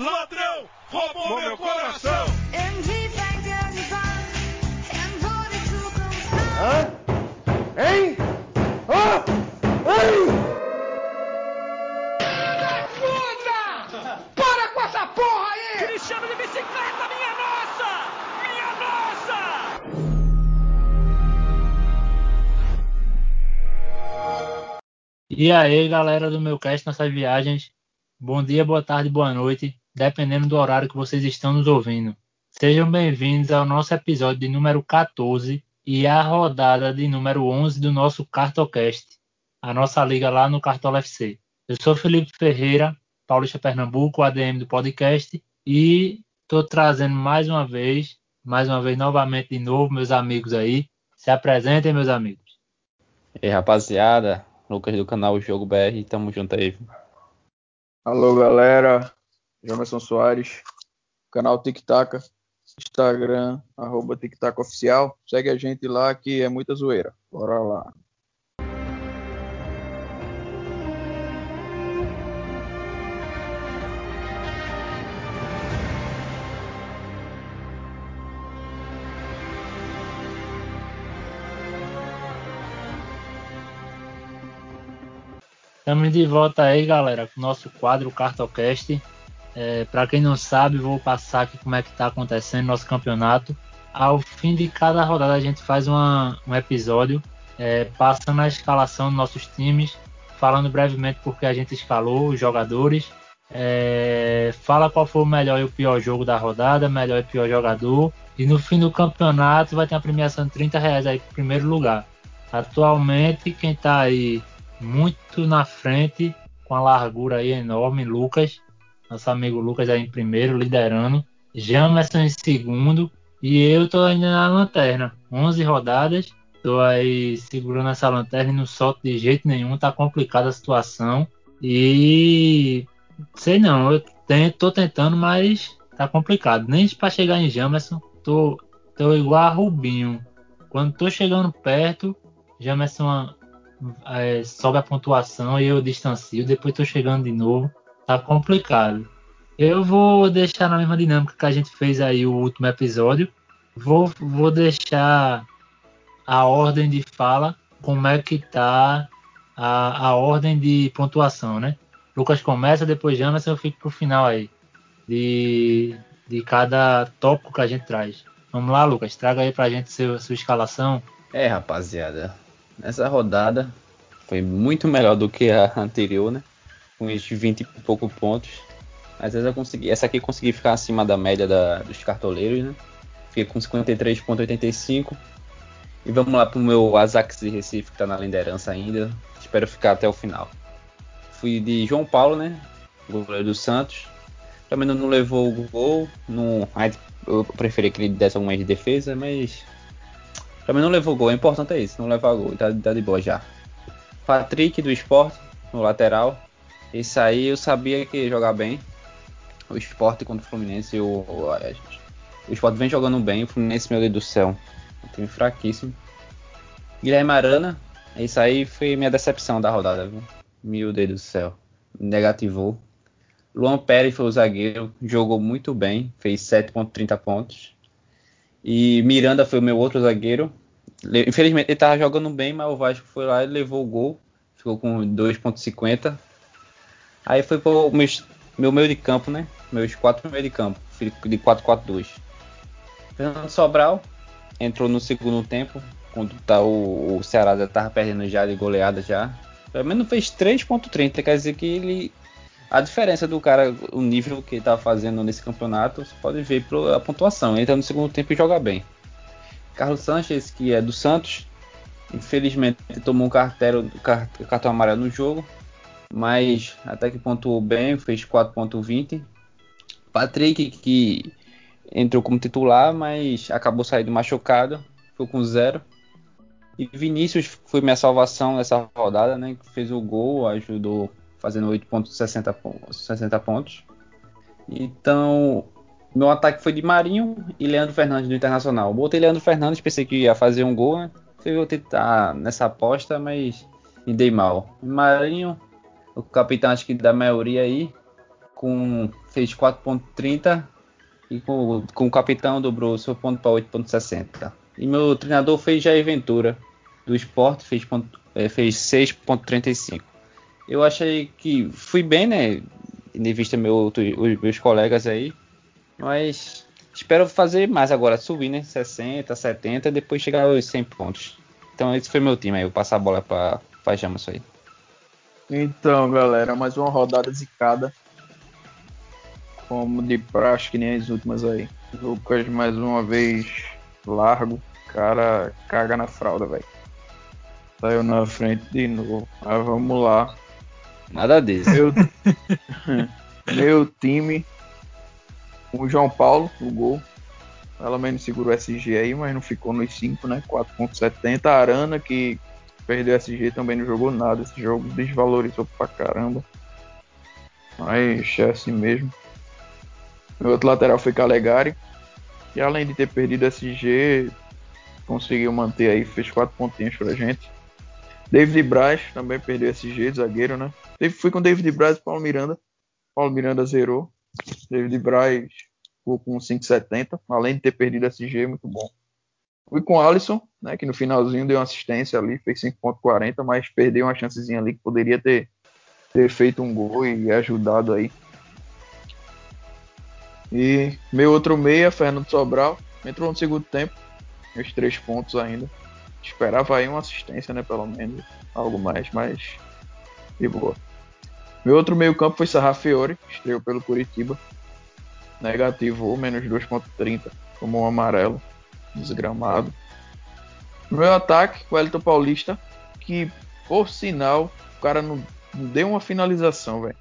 ladrão, roubou meu coração. Hã? Hein? Hã? Hein? Puta! Para com essa porra aí! Cristiano de bicicleta, minha nossa! Minha nossa! E aí, galera do meu cast Nossas Viagens. Bom dia, boa tarde, boa noite, dependendo do horário que vocês estão nos ouvindo. Sejam bem-vindos ao nosso episódio de número 14 e a rodada de número 11 do nosso Cartocast, a nossa liga lá no Cartola FC. Eu sou Felipe Ferreira, Paulista Pernambuco, ADM do podcast, e estou trazendo mais uma vez, mais uma vez novamente de novo, meus amigos aí. Se apresentem, meus amigos. E aí, rapaziada, Lucas do canal Jogo BR, tamo junto aí. Alô, galera. Jamerson Soares, canal Tic Tac, Instagram, arroba Tic Tac Oficial. Segue a gente lá que é muita zoeira. Bora lá. Estamos de volta aí, galera, com o nosso quadro Cartocast. É, Para quem não sabe, vou passar aqui como é que está acontecendo nosso campeonato. Ao fim de cada rodada a gente faz uma, um episódio é, passando a escalação dos nossos times, falando brevemente porque a gente escalou os jogadores, é, fala qual foi o melhor e o pior jogo da rodada, melhor e pior jogador. E no fim do campeonato vai ter uma premiação de 30 reais aí pro primeiro lugar. Atualmente quem está aí muito na frente, com a largura aí enorme, Lucas. Nosso amigo Lucas aí em primeiro, liderando. Jamerson em segundo. E eu tô ainda na lanterna. 11 rodadas. Tô aí segurando essa lanterna e não solto de jeito nenhum. Tá complicada a situação. E sei não, eu tô tentando, mas tá complicado. Nem para chegar em Jamerson, tô, tô igual a Rubinho. Quando tô chegando perto, Jamerson é, sobe a pontuação e eu distancio, depois tô chegando de novo, tá complicado. Eu vou deixar na mesma dinâmica que a gente fez aí o último episódio. Vou, vou deixar a ordem de fala, como é que tá a, a ordem de pontuação, né? Lucas começa, depois Jamerson, eu fico pro final aí. De, de cada tópico que a gente traz. Vamos lá, Lucas, traga aí pra gente seu, sua escalação. É, rapaziada, nessa rodada foi muito melhor do que a anterior, né? Com esses 20 e pouco pontos. Às vezes eu consegui, essa aqui consegui ficar acima da média da, dos cartoleiros, né? Fiquei com 53,85. E vamos lá pro meu Ajax de Recife, que tá na liderança ainda. Espero ficar até o final. Fui de João Paulo, né? Goleiro do Santos. Também não levou o gol. Não, eu preferi que ele desse alguma de defesa, mas também não levou gol, o importante é isso, não levar gol, tá, tá de boa já. Patrick do esporte, no lateral. Esse aí eu sabia que ia jogar bem. O esporte contra o Fluminense, o, o, o esporte vem jogando bem, o Fluminense, meu Deus do céu, um time fraquíssimo. Guilherme Arana, isso aí foi minha decepção da rodada, viu? Meu Deus do céu, negativou. Luan Pérez foi o zagueiro, jogou muito bem, fez 7.30 pontos. E Miranda foi o meu outro zagueiro. Infelizmente ele estava jogando bem, mas o Vasco foi lá e levou o gol. Ficou com 2.50. Aí foi para o meu meio de campo, né? Meus quatro meio de campo, de 4-4-2. Fernando Sobral entrou no segundo tempo, quando tá o, o Ceará já estava perdendo já de goleada já. Pelo menos fez 3.30, quer dizer que ele a diferença do cara, o nível que ele tá fazendo nesse campeonato, você pode ver pela pontuação. Ele entra no segundo tempo e joga bem. Carlos Sanches, que é do Santos, infelizmente tomou um cartão amarelo no jogo, mas até que pontuou bem, fez 4.20. Patrick, que entrou como titular, mas acabou saindo machucado, ficou com zero. E Vinícius foi minha salvação nessa rodada, né? Fez o gol, ajudou fazendo 8.60 pontos. Então, meu ataque foi de Marinho e Leandro Fernandes do Internacional. Botei Leandro Fernandes, pensei que ia fazer um gol, né? Vou tentar nessa aposta, mas me dei mal. Marinho, o capitão acho que da maioria aí, com, fez 4.30 e com, com o capitão dobrou seu ponto para 8.60. E meu treinador fez Jair Ventura, do esporte, fez, ponto, é, fez 6.35. Eu achei que fui bem, né? Em vista meu, os meus colegas aí. Mas espero fazer mais agora, subir, né? 60, 70, depois chegar aos 100 pontos. Então esse foi meu time aí, eu passar a bola para Pajama isso aí. Então, galera, mais uma rodada zicada. Como de praxe, que nem as últimas aí. Lucas, mais uma vez, largo. Cara, caga na fralda, velho. Saiu na frente de novo. Mas vamos lá. Nada disso. Meu, meu time. O João Paulo, o gol. Pelo menos segurou o SG aí, mas não ficou nos 5, né? 4.70. Arana, que perdeu o SG, também não jogou nada. Esse jogo desvalorizou pra caramba. Mas é assim mesmo. Meu outro lateral foi Calegari. E além de ter perdido o SG, conseguiu manter aí, fez 4 pontinhos pra gente. David Braz também perdeu SG, zagueiro, né? Fui com David Braz e Paulo Miranda. Paulo Miranda zerou. David Braz ficou com 5,70, além de ter perdido SG, muito bom. Fui com Alisson, né, que no finalzinho deu uma assistência ali, fez 5,40, mas perdeu uma chancezinha ali que poderia ter, ter feito um gol e ajudado aí. E meu outro meia, Fernando Sobral, entrou no segundo tempo, os três pontos ainda. Esperava aí uma assistência, né, pelo menos, algo mais, mas de boa. Meu outro meio campo foi Sarrafiore, estreou pelo Curitiba. Negativo, menos 2.30, tomou um amarelo, desgramado. Meu ataque, o Elton Paulista, que, por sinal, o cara não, não deu uma finalização, velho.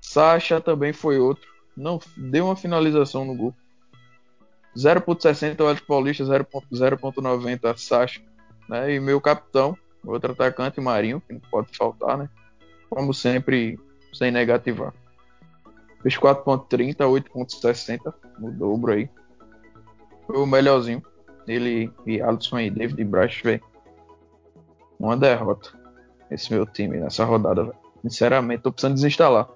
Sacha também foi outro, não deu uma finalização no gol. 0.60 o Elton Paulista, 0.90 Sacha. Né? E meu capitão, outro atacante, Marinho, que não pode faltar, né? como sempre, sem negativar. Fez 4.30, 8.60, no dobro aí. Foi o melhorzinho. Ele e Alisson e David Braz, velho. Uma derrota. Esse meu time nessa rodada, velho. Sinceramente, tô precisando desinstalar.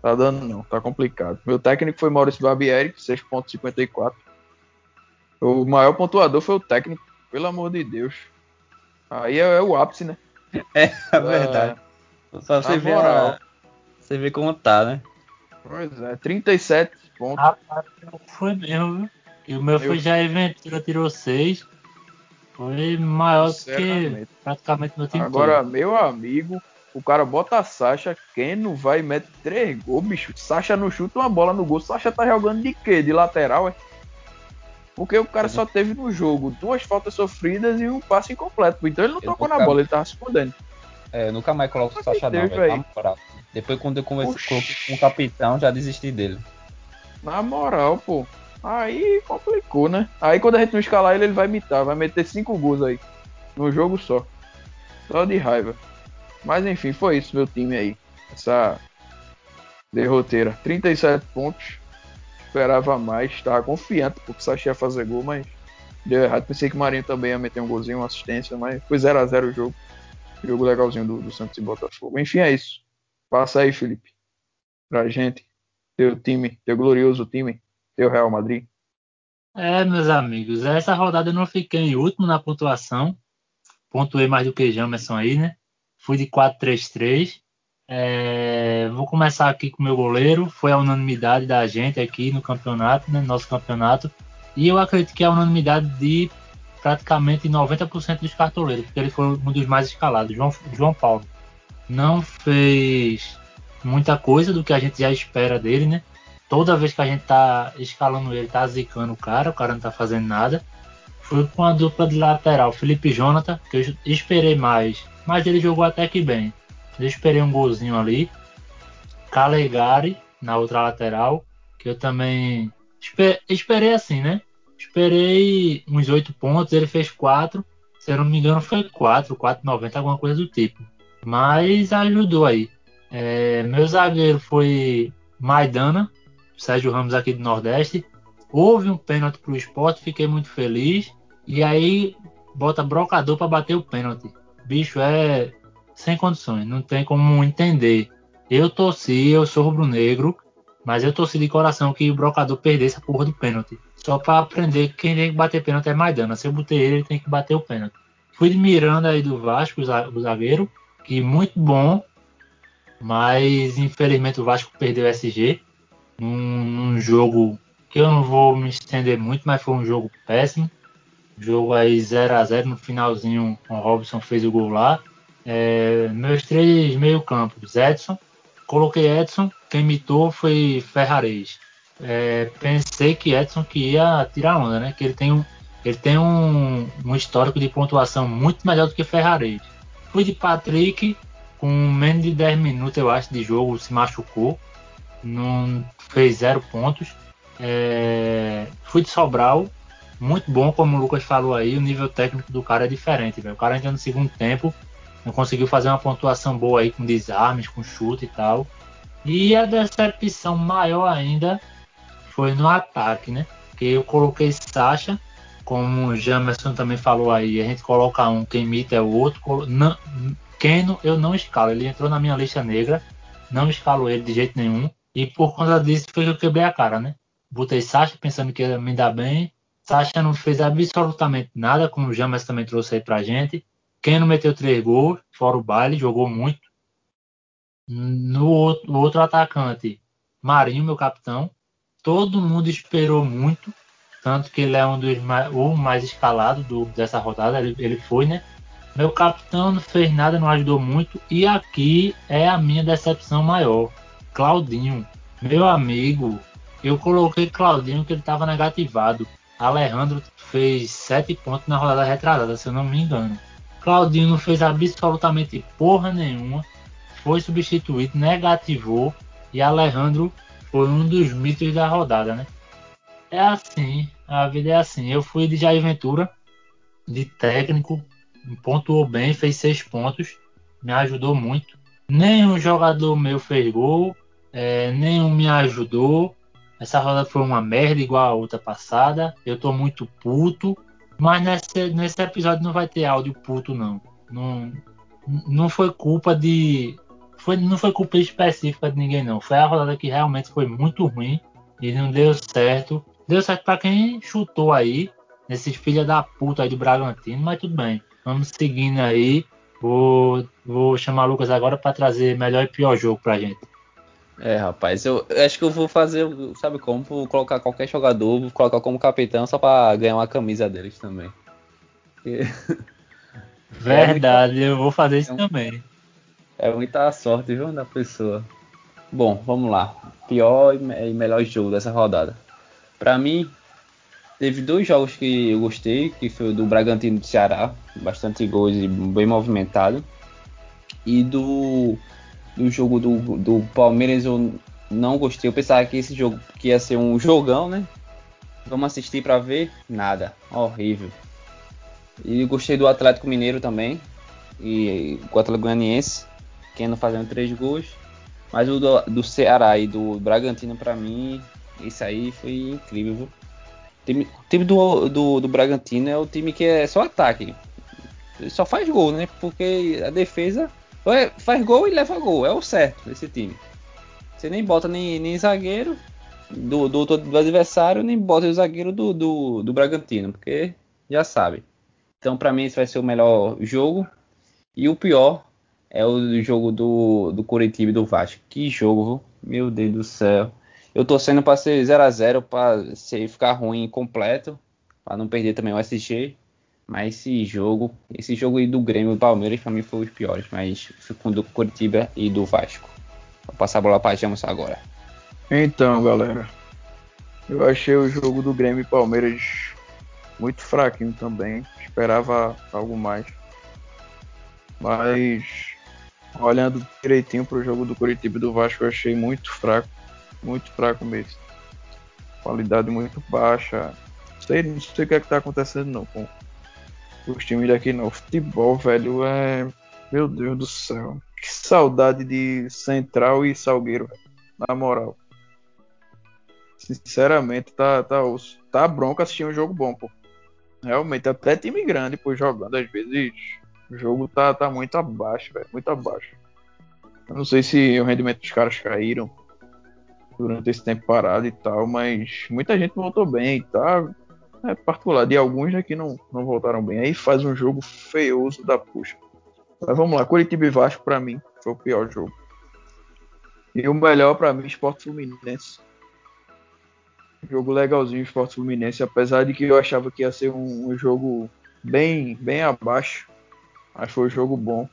Tá dando não, tá complicado. Meu técnico foi Maurício Barbieri, 6.54. O maior pontuador foi o técnico, pelo amor de Deus. Aí é, é o ápice, né? É, é verdade. Só você vê, a, você vê como tá, né? Pois é, 37 pontos. Rapaz, foi mesmo, viu? E o meu, foi Jair Ventura, tirou 6. Foi maior do que praticamente meu time Agora, todo. meu amigo, o cara bota a Sasha, quem não vai mete 3 gols, bicho. Sasha não chuta uma bola no gol. Sasha tá jogando de quê? De lateral, é? Porque o cara só teve no jogo duas faltas sofridas e um passe incompleto. Então ele não eu tocou na bola, ele tava se escondendo. É, nunca mais coloco o Sacha não, velho. Depois quando eu conversei com o capitão, já desisti dele. Na moral, pô. Aí complicou, né? Aí quando a gente não escalar ele, ele vai imitar, vai meter cinco gols aí. No jogo só. Só de raiva. Mas enfim, foi isso meu time aí. Essa derroteira. 37 pontos. Esperava mais. Estava confiante porque o Sacha ia fazer gol, mas deu errado. Pensei que o Marinho também ia meter um golzinho, uma assistência, mas foi 0x0 o jogo. Jogo legalzinho do, do Santos e Botafogo. Enfim, é isso. Passa aí, Felipe. Pra gente. Teu time, teu glorioso time, teu Real Madrid. É, meus amigos, essa rodada eu não fiquei em último na pontuação. Pontuei mais do que Jamerson aí, né? Fui de 4-3-3. É, vou começar aqui com o meu goleiro. Foi a unanimidade da gente aqui no campeonato, né? Nosso campeonato. E eu acredito que é a unanimidade de praticamente 90% dos cartoleiros, porque ele foi um dos mais escalados. João, João Paulo não fez muita coisa do que a gente já espera dele, né? Toda vez que a gente tá escalando ele, tá zicando o cara, o cara não tá fazendo nada. Foi com a dupla de lateral, Felipe Jonathan, que eu esperei mais, mas ele jogou até que bem. Eu esperei um golzinho ali. Calegari na outra lateral, que eu também esperei assim, né? Esperei uns 8 pontos, ele fez 4. Se eu não me engano, foi 4, 4,90, alguma coisa do tipo. Mas ajudou aí. É, meu zagueiro foi Maidana, Sérgio Ramos aqui do Nordeste. Houve um pênalti para o esporte, fiquei muito feliz. E aí bota brocador para bater o pênalti. Bicho é sem condições, não tem como entender Eu torci, eu sou rubro-negro, mas eu torci de coração que o brocador perdesse a porra do pênalti. Só pra aprender que quem tem que bater pênalti é Maidana. Se eu botei ele, ele tem que bater o pênalti. Fui de Miranda aí do Vasco, o zagueiro, que muito bom, mas infelizmente o Vasco perdeu o SG num, num jogo que eu não vou me estender muito, mas foi um jogo péssimo. Jogo aí 0 a 0 no finalzinho, o Robson fez o gol lá. É, meus três meio-campos, Edson, coloquei Edson, quem imitou foi Ferrarez. É, pensei que Edson que ia tirar onda, né? Que ele tem um, ele tem um, um histórico de pontuação muito melhor do que Ferrarez. Fui de Patrick, com menos de 10 minutos, eu acho, de jogo, se machucou. Não fez zero pontos. É, fui de Sobral, muito bom, como o Lucas falou aí, o nível técnico do cara é diferente, velho. O cara entrou no segundo tempo, não conseguiu fazer uma pontuação boa aí com desarmes, com chute e tal. E a decepção maior ainda foi no ataque, né? Que eu coloquei Sacha, como o Jamerson também falou aí, a gente coloca um, quem imita é o outro. Não, Keno eu não escalo, ele entrou na minha lista negra, não escalo ele de jeito nenhum. E por conta disso foi que eu quebrei a cara, né? Botei Sacha pensando que ia me dar bem. Sacha não fez absolutamente nada, como o Jamerson também trouxe aí pra gente. Keno meteu três gols, fora o baile, jogou muito. No outro, outro atacante, Marinho, meu capitão. Todo mundo esperou muito, tanto que ele é um dos mais, o mais escalado do, dessa rodada, ele, ele foi, né? Meu capitão não fez nada, não ajudou muito. E aqui é a minha decepção maior. Claudinho, meu amigo, eu coloquei Claudinho que ele estava negativado. Alejandro fez sete pontos na rodada retrasada, se eu não me engano. Claudinho não fez absolutamente porra nenhuma. Foi substituído, negativou. E Alejandro foi um dos mitos da rodada, né? É assim, a vida é assim. Eu fui de Jair Ventura, de técnico, pontuou bem, fez seis pontos, me ajudou muito. Nenhum jogador meu fez gol, é, nenhum me ajudou. Essa rodada foi uma merda igual a outra passada. Eu tô muito puto. Mas nesse, nesse episódio não vai ter áudio puto, não. Não, não foi culpa de. Foi, não foi culpa específica de ninguém, não. Foi a rodada que realmente foi muito ruim e não deu certo. Deu certo para quem chutou aí, nesses filha da puta aí do Bragantino, mas tudo bem. Vamos seguindo aí. Vou, vou chamar o Lucas agora para trazer melhor e pior jogo pra gente. É, rapaz, eu, eu, acho que eu vou fazer, sabe como? Vou colocar qualquer jogador, vou colocar como capitão só pra ganhar uma camisa deles também. Verdade, é eu vou fazer isso é um, também. É muita sorte, viu, da pessoa. Bom, vamos lá. Pior e melhor jogo dessa rodada. Pra mim, teve dois jogos que eu gostei, que foi o do Bragantino do Ceará, bastante gols e bem movimentado. E do do jogo do, do Palmeiras eu não gostei. Eu pensava que esse jogo que ia ser um jogão, né? Vamos assistir para ver? Nada. Horrível. E gostei do Atlético Mineiro também. E o Atlético Goianiense. Não fazendo três gols. Mas o do, do Ceará e do Bragantino, para mim, isso aí foi incrível. Viu? O time, o time do, do, do Bragantino é o time que é só ataque. Ele só faz gol, né? Porque a defesa faz gol e leva gol, é o certo desse time. Você nem bota nem, nem zagueiro do, do, do, adversário, nem bota o zagueiro do, do, do Bragantino, porque já sabe. Então, para mim, esse vai ser o melhor jogo. E o pior é o jogo do, do Curitiba e do Vasco. Que jogo, meu Deus do céu. Eu tô sendo para ser 0 a 0 para ficar ruim completo, para não perder também o SG. Mas esse jogo, esse jogo aí do Grêmio e Palmeiras pra mim foi os piores, mas o do Curitiba e do Vasco. Vou passar a bola pra James agora. Então, galera, eu achei o jogo do Grêmio e Palmeiras muito fraquinho também. Esperava algo mais. Mas olhando direitinho pro jogo do Curitiba e do Vasco, eu achei muito fraco. Muito fraco mesmo. Qualidade muito baixa. Sei, não sei o que é que tá acontecendo não com os times daqui no futebol, velho, é. Meu Deus do céu. Que saudade de Central e Salgueiro, na moral. Sinceramente, tá, tá, tá bronca assistir um jogo bom, pô. Realmente, até time grande, pô, jogando, às vezes o jogo tá, tá muito abaixo, velho, muito abaixo. Eu não sei se o rendimento dos caras caíram durante esse tempo parado e tal, mas muita gente voltou bem tá. É particular de alguns aqui não, não voltaram bem. Aí faz um jogo feioso da puxa. Mas vamos lá, Curitiba e Vasco para mim foi o pior jogo. E o melhor para mim, Sport Fluminense. Jogo legalzinho, Sport Fluminense, apesar de que eu achava que ia ser um, um jogo bem, bem abaixo. Mas foi um jogo bom.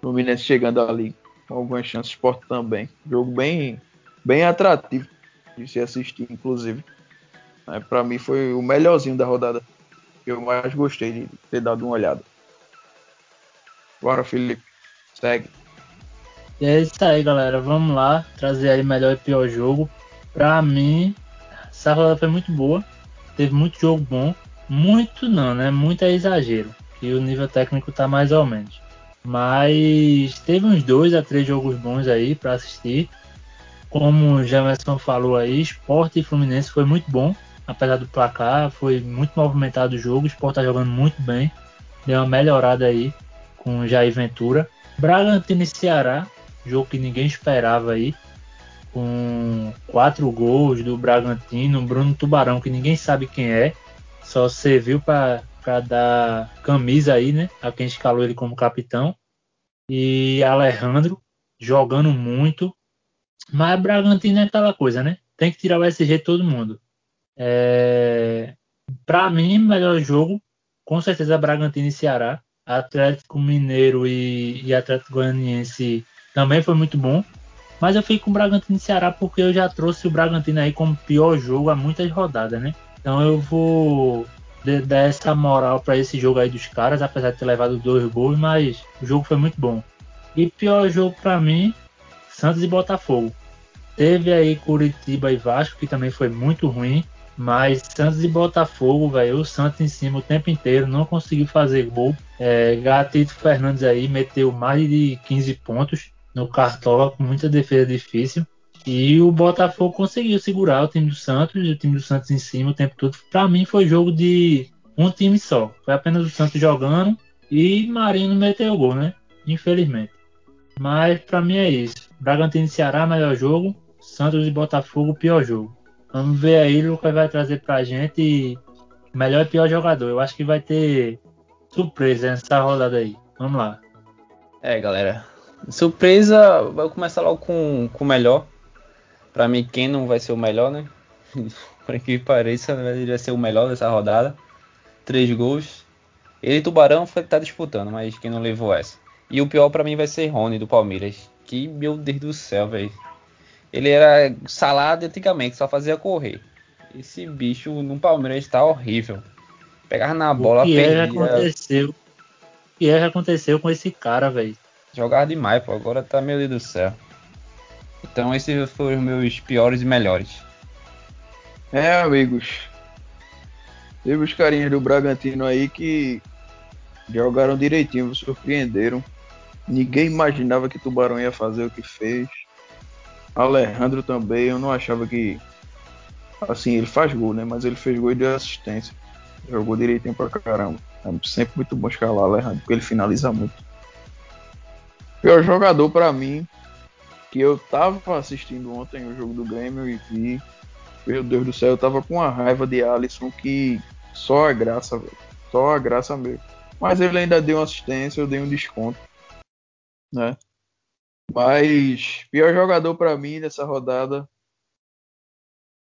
Fluminense chegando ali com algumas chances, Sport também. Jogo bem, bem atrativo de se assistir, inclusive. É, para mim foi o melhorzinho da rodada. Eu mais gostei de ter dado uma olhada. Bora, Felipe. Segue. E é isso aí, galera. Vamos lá trazer aí melhor e pior jogo. Pra mim, essa rodada foi muito boa. Teve muito jogo bom. Muito não, né? Muito é exagero. Que o nível técnico tá mais ou menos. Mas teve uns dois a três jogos bons aí para assistir. Como o Jamerson falou aí, Sport e Fluminense foi muito bom. Apesar do placar, foi muito movimentado o jogo. O Sport tá jogando muito bem. Deu uma melhorada aí com o Jair Ventura. Bragantino e Ceará, jogo que ninguém esperava aí. Com quatro gols do Bragantino, Bruno Tubarão, que ninguém sabe quem é. Só serviu para dar camisa aí, né? A quem escalou ele como capitão. E Alejandro jogando muito. Mas Bragantino é aquela coisa, né? Tem que tirar o SG todo mundo. É... Para mim, melhor jogo, com certeza Bragantino e Ceará. Atlético Mineiro e, e Atlético Goianiense também foi muito bom. Mas eu fico com o Bragantino e Ceará porque eu já trouxe o Bragantino aí como pior jogo há muitas rodadas, né? Então eu vou dar essa moral para esse jogo aí dos caras, apesar de ter levado dois gols, mas o jogo foi muito bom. E pior jogo para mim, Santos e Botafogo. Teve aí Curitiba e Vasco, que também foi muito ruim. Mas Santos e Botafogo, velho, o Santos em cima o tempo inteiro, não conseguiu fazer gol. É, Gatito Fernandes aí meteu mais de 15 pontos no Cartola, com muita defesa difícil. E o Botafogo conseguiu segurar o time do Santos, o time do Santos em cima o tempo todo. Para mim foi jogo de um time só. Foi apenas o Santos jogando e Marino meteu o gol, né? Infelizmente. Mas para mim é isso. Bragantino e Ceará, melhor jogo. Santos e Botafogo, pior jogo. Vamos ver aí, o Lucas vai trazer pra gente melhor e pior jogador. Eu acho que vai ter surpresa nessa rodada aí. Vamos lá. É, galera. Surpresa, vou começar logo com o melhor. Pra mim, quem não vai ser o melhor, né? Por que pareça, ele vai ser o melhor dessa rodada. Três gols. Ele e Tubarão foi tá disputando, mas quem não levou essa. E o pior para mim vai ser Rony do Palmeiras. Que meu Deus do céu, velho. Ele era salado antigamente, só fazia correr. Esse bicho no Palmeiras tá horrível. Pegava na bola, o que perdia. É que aconteceu? O que é que aconteceu com esse cara, velho? Jogava demais, pô. Agora tá meu Deus do céu. Então esses foram os meus piores e melhores. É, amigos. Teve os carinhas do Bragantino aí que jogaram direitinho, surpreenderam. Ninguém imaginava que Tubarão ia fazer o que fez. Alejandro também, eu não achava que. Assim, ele faz gol, né? Mas ele fez gol e deu assistência. Jogou direitinho pra caramba. É sempre muito bom escalar Alejandro, porque ele finaliza muito. Pior jogador para mim, que eu tava assistindo ontem o jogo do Grêmio e vi. Meu Deus do céu, eu tava com uma raiva de Alisson que só a graça, velho. Só a graça mesmo. Mas ele ainda deu uma assistência, eu dei um desconto. Né? Mas pior jogador para mim nessa rodada,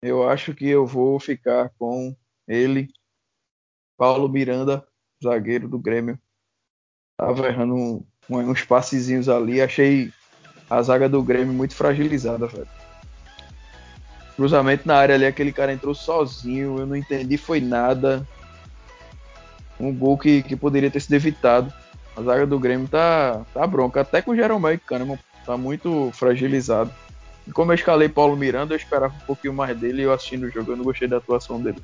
eu acho que eu vou ficar com ele, Paulo Miranda, zagueiro do Grêmio. Tava errando um, uns passezinhos ali, achei a zaga do Grêmio muito fragilizada, velho. Cruzamento na área ali, aquele cara entrou sozinho, eu não entendi, foi nada. Um gol que, que poderia ter sido evitado. A zaga do Grêmio tá, tá bronca, até com o Jeromel e Kahneman tá muito fragilizado. E como eu escalei Paulo Miranda, eu esperava um pouquinho mais dele e eu assistindo o jogo, eu não gostei da atuação dele.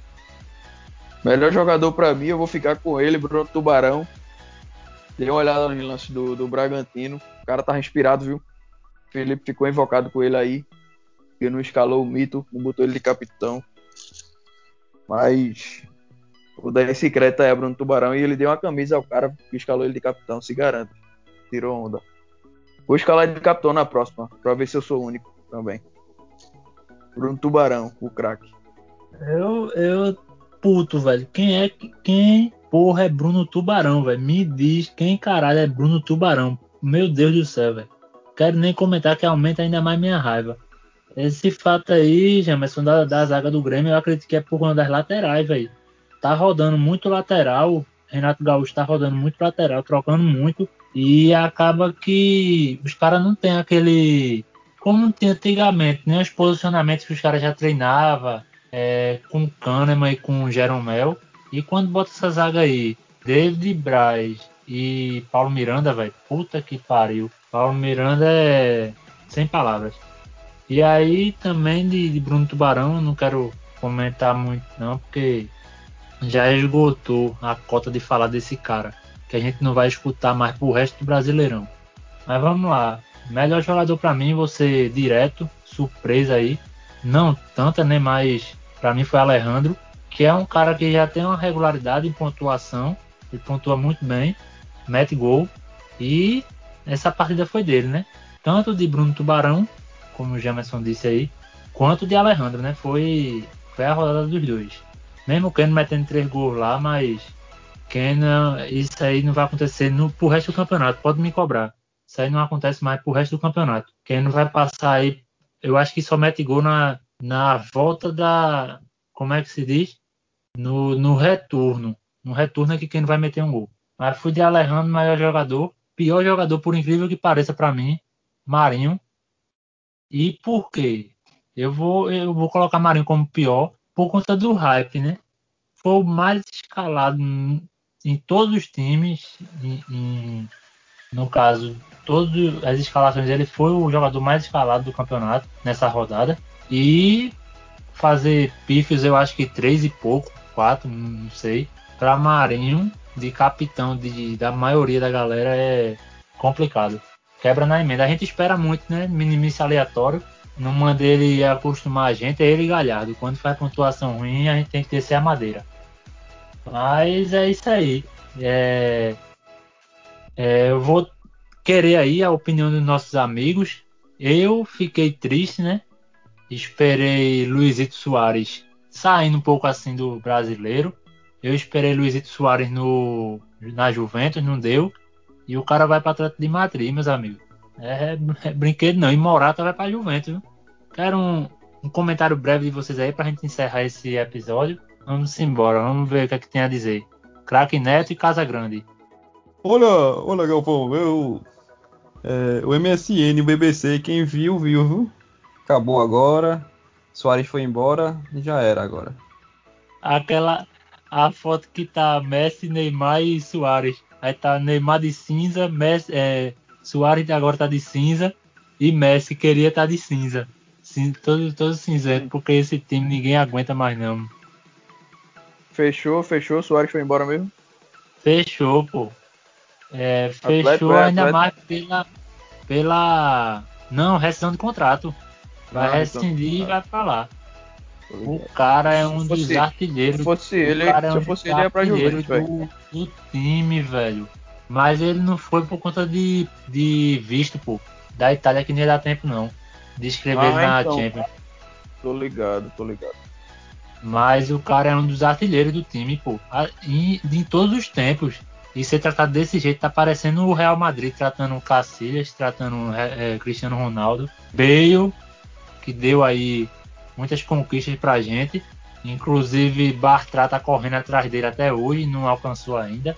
Melhor jogador para mim, eu vou ficar com ele, Bruno Tubarão. Dei uma olhada no lance do, do Bragantino. O cara tá inspirado, viu? O Felipe ficou invocado com ele aí. Porque não escalou o mito, não botou ele de capitão. Mas vou dar esse crédito aí a Bruno Tubarão e ele deu uma camisa ao cara que escalou ele de capitão, se garante. Tirou onda. Vou escalar de capitão na próxima, pra ver se eu sou o único também. Bruno Tubarão, o craque. Eu, eu, puto, velho. Quem é, que- quem, porra, é Bruno Tubarão, velho? Me diz quem caralho é Bruno Tubarão. Meu Deus do céu, velho. Quero nem comentar que aumenta ainda mais minha raiva. Esse fato aí, Jamerson, da, da zaga do Grêmio, eu acredito que é por conta das laterais, velho. Tá rodando muito lateral. Renato Gaúcho tá rodando muito lateral, trocando muito. E acaba que os caras não tem aquele. Como tinha antigamente, né? Os posicionamentos que os caras já treinavam é, com Kahneman e com Jeromel. E quando bota essa zaga aí, David Braz e Paulo Miranda, velho, puta que pariu. Paulo Miranda é sem palavras. E aí também de, de Bruno Tubarão, não quero comentar muito não, porque já esgotou a cota de falar desse cara, que a gente não vai escutar mais pro resto do Brasileirão. Mas vamos lá. Melhor jogador pra mim, você direto, surpresa aí. Não tanta, né? Mas pra mim foi Alejandro, que é um cara que já tem uma regularidade em pontuação. Ele pontua muito bem, mete gol. E essa partida foi dele, né? Tanto de Bruno Tubarão, como o Jamerson disse aí, quanto de Alejandro, né? Foi, foi a rodada dos dois. Mesmo o Keno metendo três gols lá, mas Keno, isso aí não vai acontecer no, pro resto do campeonato. Pode me cobrar. Isso aí não acontece mais pro resto do campeonato. Keno vai passar aí. Eu acho que só mete gol na, na volta da. Como é que se diz? No, no retorno. No retorno é que Keno vai meter um gol. Mas fui de Alejandro, maior jogador. Pior jogador, por incrível que pareça para mim, Marinho. E por quê? Eu vou, eu vou colocar Marinho como pior por conta do hype, né? Foi o mais escalado em, todos os times. em- em- no caso, todas as escalações ele foi o jogador mais escalado do campeonato nessa rodada. E fazer pífios, eu acho que três e pouco, quatro, não sei. Para Marinho, de capitão de, da maioria da galera, é complicado. Quebra na emenda. A gente espera muito, né? Minimice aleatório. Não manda ele acostumar a gente, é ele Galhardo. Quando faz pontuação ruim, a gente tem que descer a madeira. Mas é isso aí. É, é, eu vou querer aí a opinião dos nossos amigos. Eu fiquei triste, né? Esperei Luizito Soares saindo um pouco assim do brasileiro. Eu esperei Luizito Soares no, na Juventus, não deu. E o cara vai para Atlético de Madrid, meus amigos. É, é brinquedo não. E Morata vai para Juventus. Viu? Quero um, um comentário breve de vocês aí pra gente encerrar esse episódio. Vamos embora, vamos ver o que é que tem a dizer. Craque Neto e Casa Grande. Olha, olha, Galvão, eu. é, o MSN, o BBC, quem viu, viu, viu? Acabou agora. Soares foi embora e já era agora. Aquela a foto que tá Messi, Neymar e Soares. Aí tá Neymar de cinza, Messi, é, Soares agora tá de cinza e Messi queria estar de cinza. Cin- todo, todo cinzento, porque esse time ninguém aguenta mais não. Fechou, fechou. Soares foi embora mesmo. Fechou, pô. É, fechou Atlético é ainda Atlético. mais pela. pela. Não, rescisão de contrato. Vai Ah, então. rescindir e Ah. vai pra lá. O ligado. cara é um Se dos fosse- artilheiros. Se fosse o ele, é um fosse ele, ia pra Juventus, do, do time, velho. Mas ele não foi por conta de, de visto, pô. Da Itália que nem ia dar tempo, não. De escrever Ah, na então. Champions. Tô ligado, tô ligado. Mas o cara é um dos artilheiros do time, pô. Em, em todos os tempos. E ser tratado desse jeito tá parecendo o Real Madrid tratando o Cacilhas, tratando eh, Cristiano Ronaldo. Bale, que deu aí muitas conquistas pra gente. Inclusive Bartra tá correndo atrás dele até hoje, não alcançou ainda.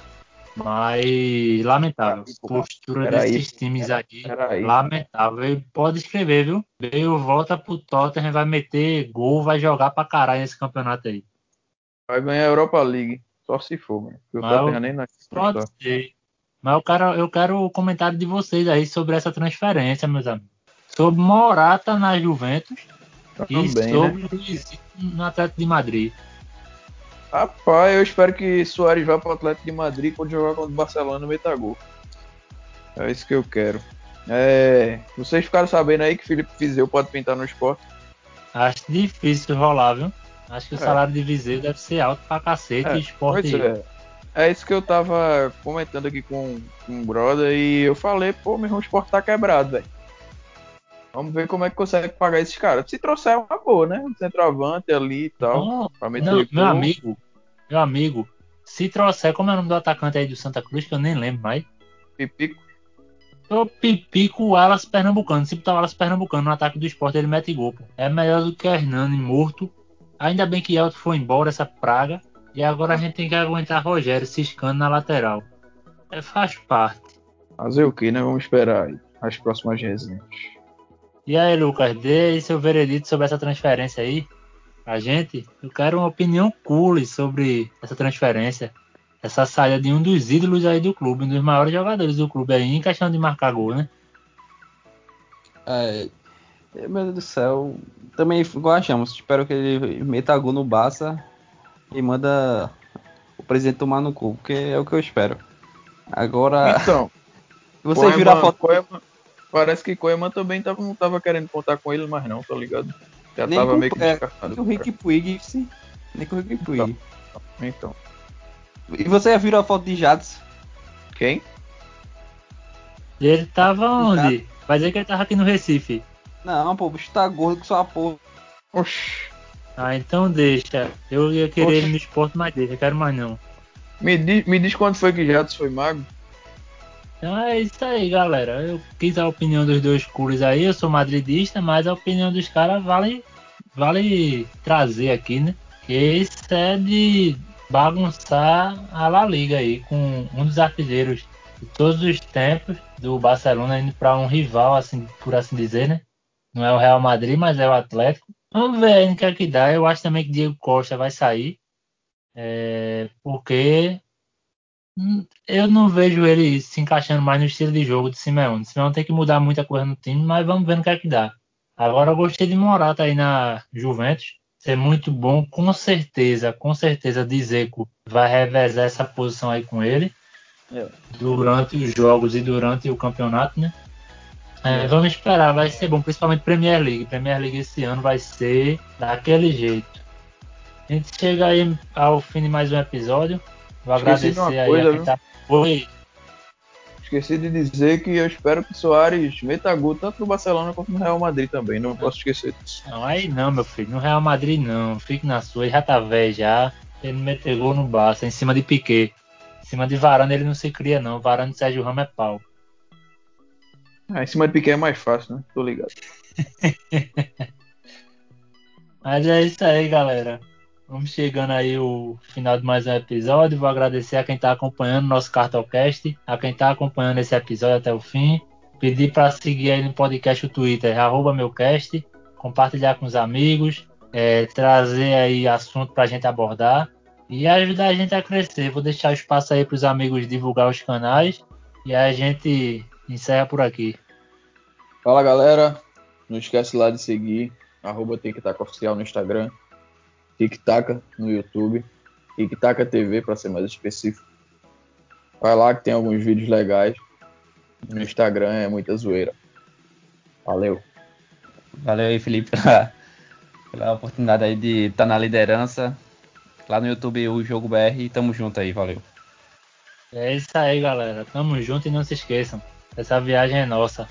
Mas lamentável. Postura Peraí. desses times aqui. Peraí. Lamentável. Ele pode escrever, viu? Bale volta pro Tottenham, vai meter gol, vai jogar pra caralho nesse campeonato aí. Vai ganhar a Europa League. Só se for, mano. Porque o Mas Tottenham eu- nem na Pode ser. Mas eu quero, eu quero o comentário de vocês aí sobre essa transferência, meus amigos. Sobre Morata na Juventus e né? sobre Luizito no Atlético de Madrid. Rapaz, eu espero que Soares vá pro Atlético de Madrid quando jogar contra o Barcelona meta gol. É isso que eu quero. É, vocês ficaram sabendo aí que Felipe Fizeu pode pintar no esporte. Acho difícil rolar, viu? Acho que o É. salário de Viseu deve ser alto pra cacete. É, e esporte é. É isso que eu tava comentando aqui com, com o brother e eu falei, pô, meu irmão, o esporte tá quebrado, velho. Vamos ver como é que consegue pagar esses caras. Se trouxer uma boa, né? Um centroavante ali e tal. Não, pra meter não, meu amigo, meu amigo, se trouxer, como é o nome do atacante aí do Santa Cruz, que eu nem lembro mais. Pipico. Eu pipico o Alas Pernambucano. Se botar o Alas Pernambucano no ataque do esporte, ele mete gol, pô. É melhor do que o Hernani morto. Ainda bem que Elton foi embora, essa praga. E agora a gente tem que aguentar Rogério ciscando na lateral. É, faz parte. Fazer o que, né? Vamos esperar aí. As próximas resenhas. E aí, Lucas, dê aí seu veredito sobre essa transferência aí. A gente, eu quero uma opinião cool sobre essa transferência. Essa saída de um dos ídolos aí do clube, um dos maiores jogadores do clube aí, em questão de marcar gol, né? É, meu Deus do céu. Também igual achamos. Espero que ele meta gol no Barça e manda o presidente tomar no cu, porque é o que eu espero. Agora, Então, vocês viram a foto. Koeman- parece que Koeman também tava, não tava querendo contar com ele mais não, tá ligado? Já Nem tava com- meio que é, descartado. Nem com o Rick Puig, sim. Nem com o Rick Puig. Então, E você já viram a foto de Jadson? quem? Ele tava onde? Vai dizer que ele tava aqui no Recife. Não, pô, o bicho tá gordo com sua porra. Oxi. Ah, então deixa. Eu ia querer Oxe. ele no esporte, mas deixa, eu quero mais não. Me, di- me diz quando foi que Jadson foi mago? Então é isso aí, galera. Eu quis a opinião dos dois clubes aí. Eu sou madridista, mas a opinião dos caras vale, vale trazer aqui, né? Que isso é de bagunçar a La Liga aí, com um dos artilheiros de todos os tempos do Barcelona indo para um rival, assim, por assim dizer, né? Não é o Real Madrid, mas é o Atlético. Vamos ver aí no que é que dá. Eu acho também que Diego Costa vai sair. É, porque Eu não vejo ele se encaixando mais no estilo de jogo de Simeone. Simeone tem que mudar muita coisa no time, mas vamos ver no que é que dá. Agora eu gostei de Morata aí na Juventus. Ser muito bom, com certeza, com certeza Dzeko vai revezar essa posição aí com ele É. durante os jogos e durante o campeonato, né? É, vamos esperar, vai ser bom, principalmente Premier League. Premier League esse ano vai ser daquele jeito. A gente chega aí ao fim de mais um episódio. Vou Esqueci de agradecer uma aí coisa, a quem viu? tá. Oi. Esqueci de dizer que eu espero que Soares meta gol tanto no Barcelona quanto no Real Madrid também. Não posso esquecer disso. Não, aí não, meu filho. No Real Madrid não. Fique na sua. Ele já tá velho já. Ele meteu gol no Barça, em cima de Piquet. Em cima de Varane ele não se cria, não. Varane e Sérgio Ramos é pau. Ah, em cima de Piquet é mais fácil, né? Tô ligado. Mas é isso aí, galera. Vamos chegando aí o final de mais um episódio. Vou agradecer a quem tá acompanhando nosso Cartocast, a quem tá acompanhando esse episódio até o fim. Pedir para seguir aí no podcast o Twitter, arroba meucast, compartilhar com os amigos, é, trazer aí assunto pra gente abordar e ajudar a gente a crescer. Vou deixar espaço aí pros amigos divulgar os canais e a gente encerra por aqui. Fala galera, não esquece lá de seguir arroba TikTok Oficial no Instagram, TikTaka no YouTube, TikTaka TV para ser mais específico. Vai lá que tem alguns vídeos legais. No Instagram é muita zoeira. Valeu. Valeu aí, Felipe, pela, pela oportunidade aí de estar na liderança. Lá no YouTube, o Jogo BR. Tamo junto aí, valeu. É isso aí, galera. Tamo junto e não se esqueçam. Essa viagem é nossa.